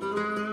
sensation.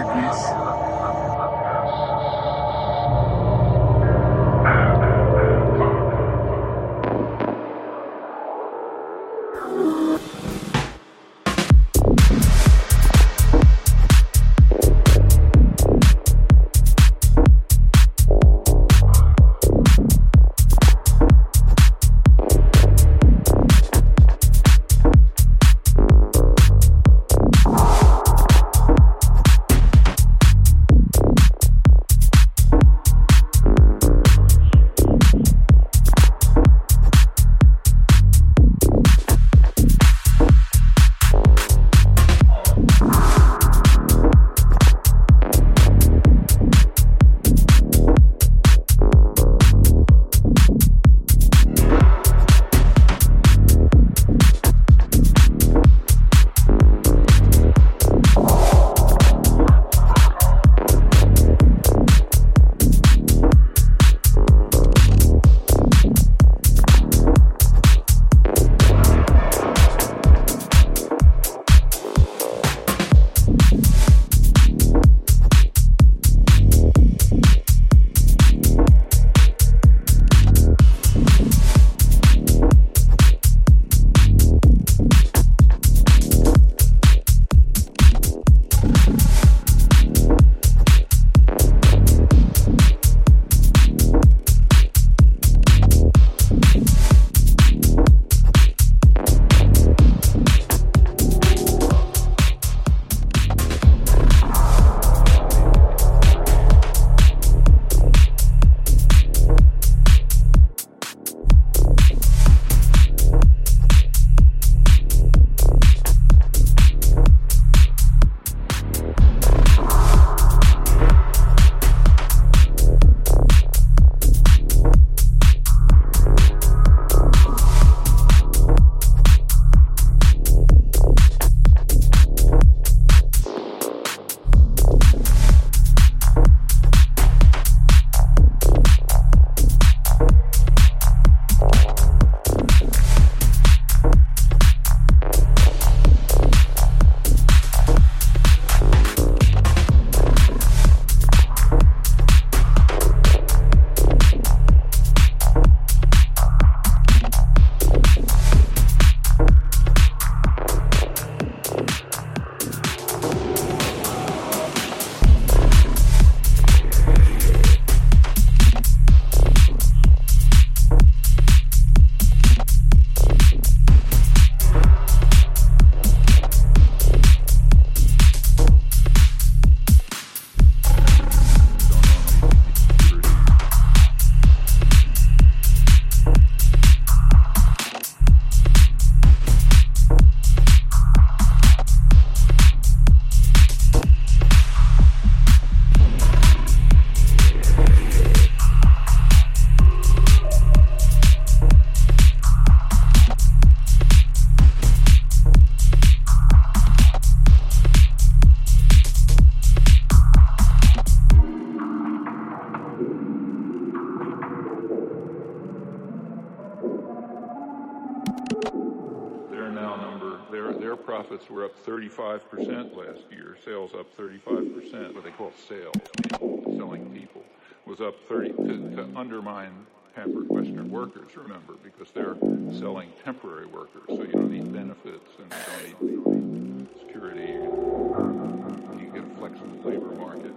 Darkness. 35% last year. Sales up 35%, what they call sales, selling people, was up 30 to, to undermine pampered Western workers, remember, because they're selling temporary workers. So you don't need benefits and you don't need security. You get a flexible labor market.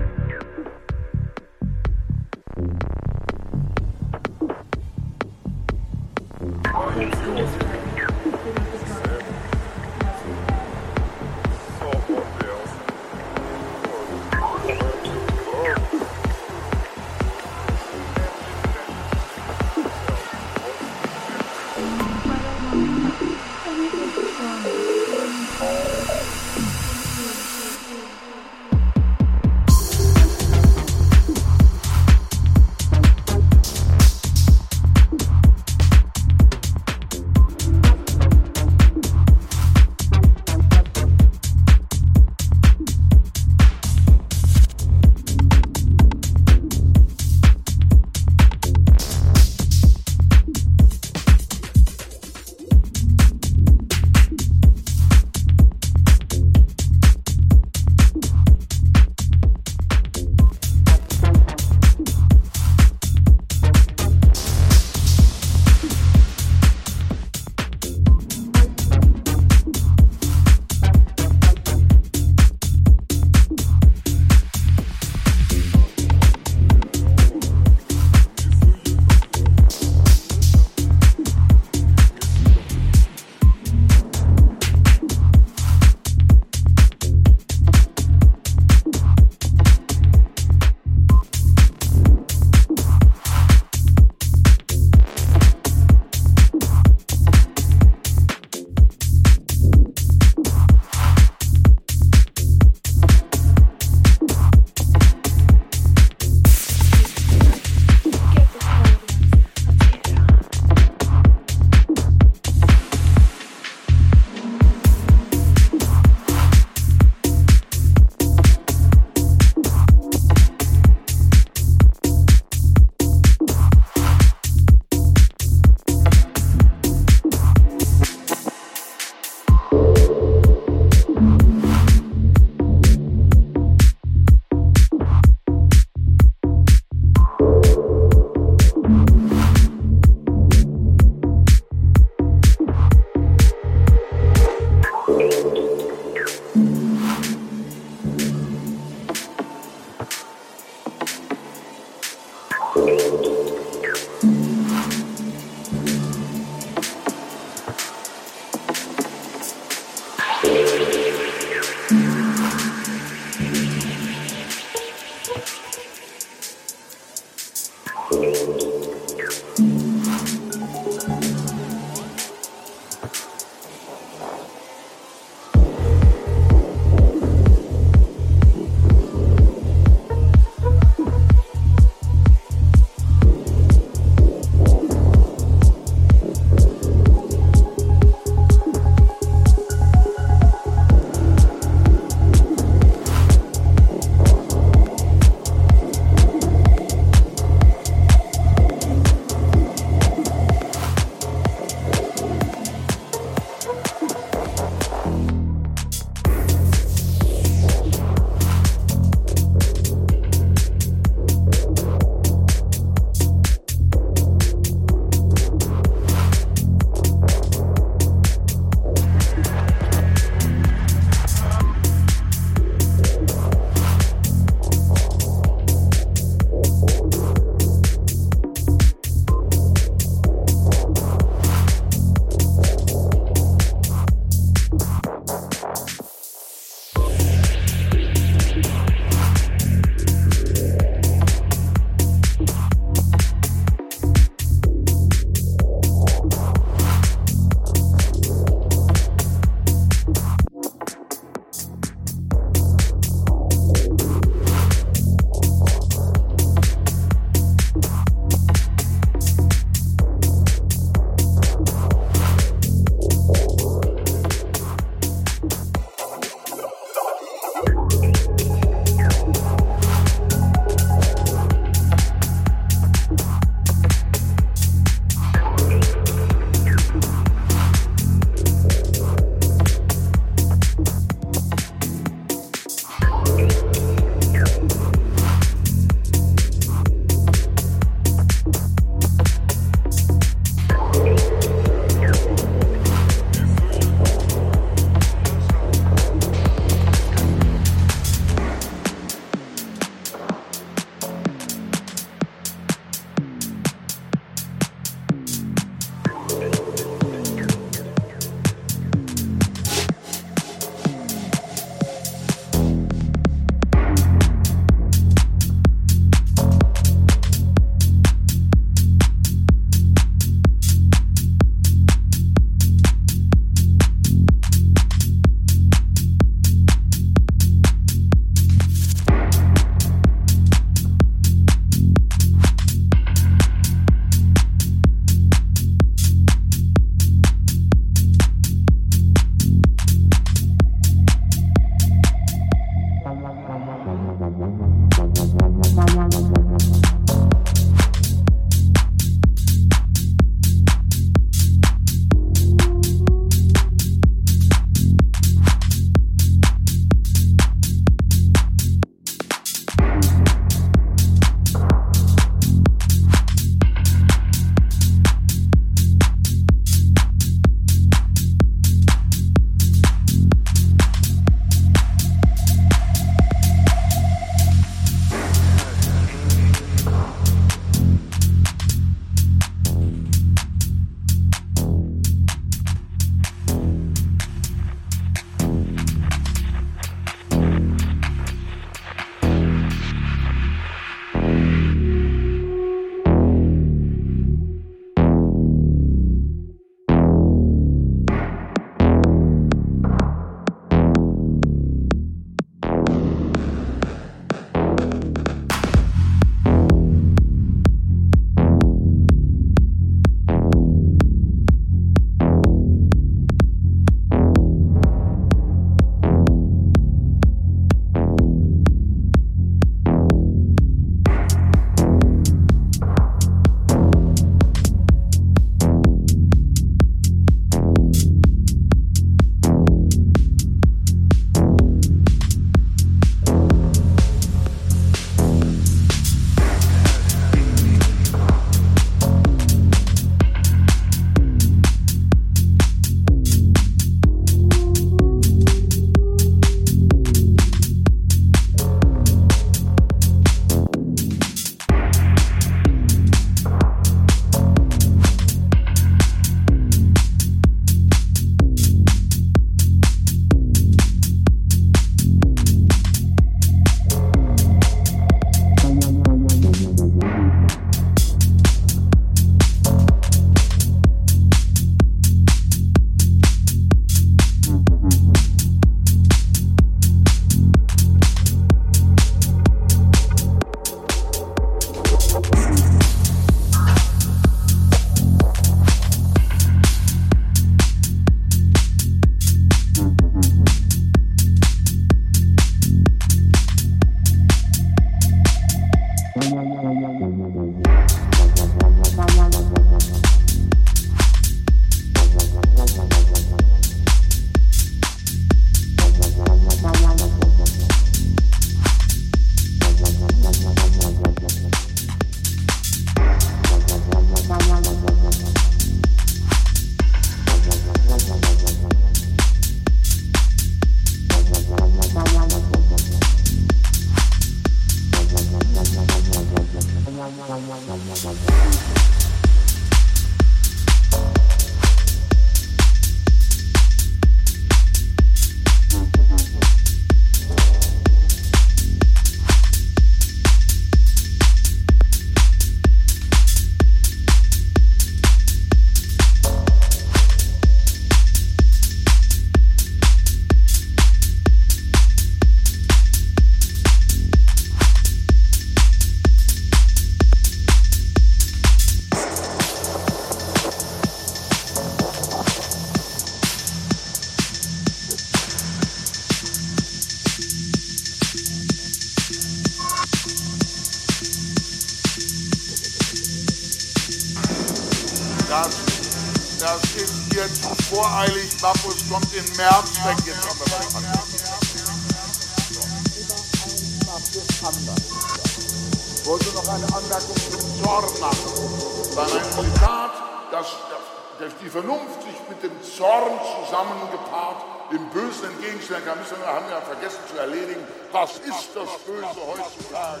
Das Böse heutzutage?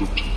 Walked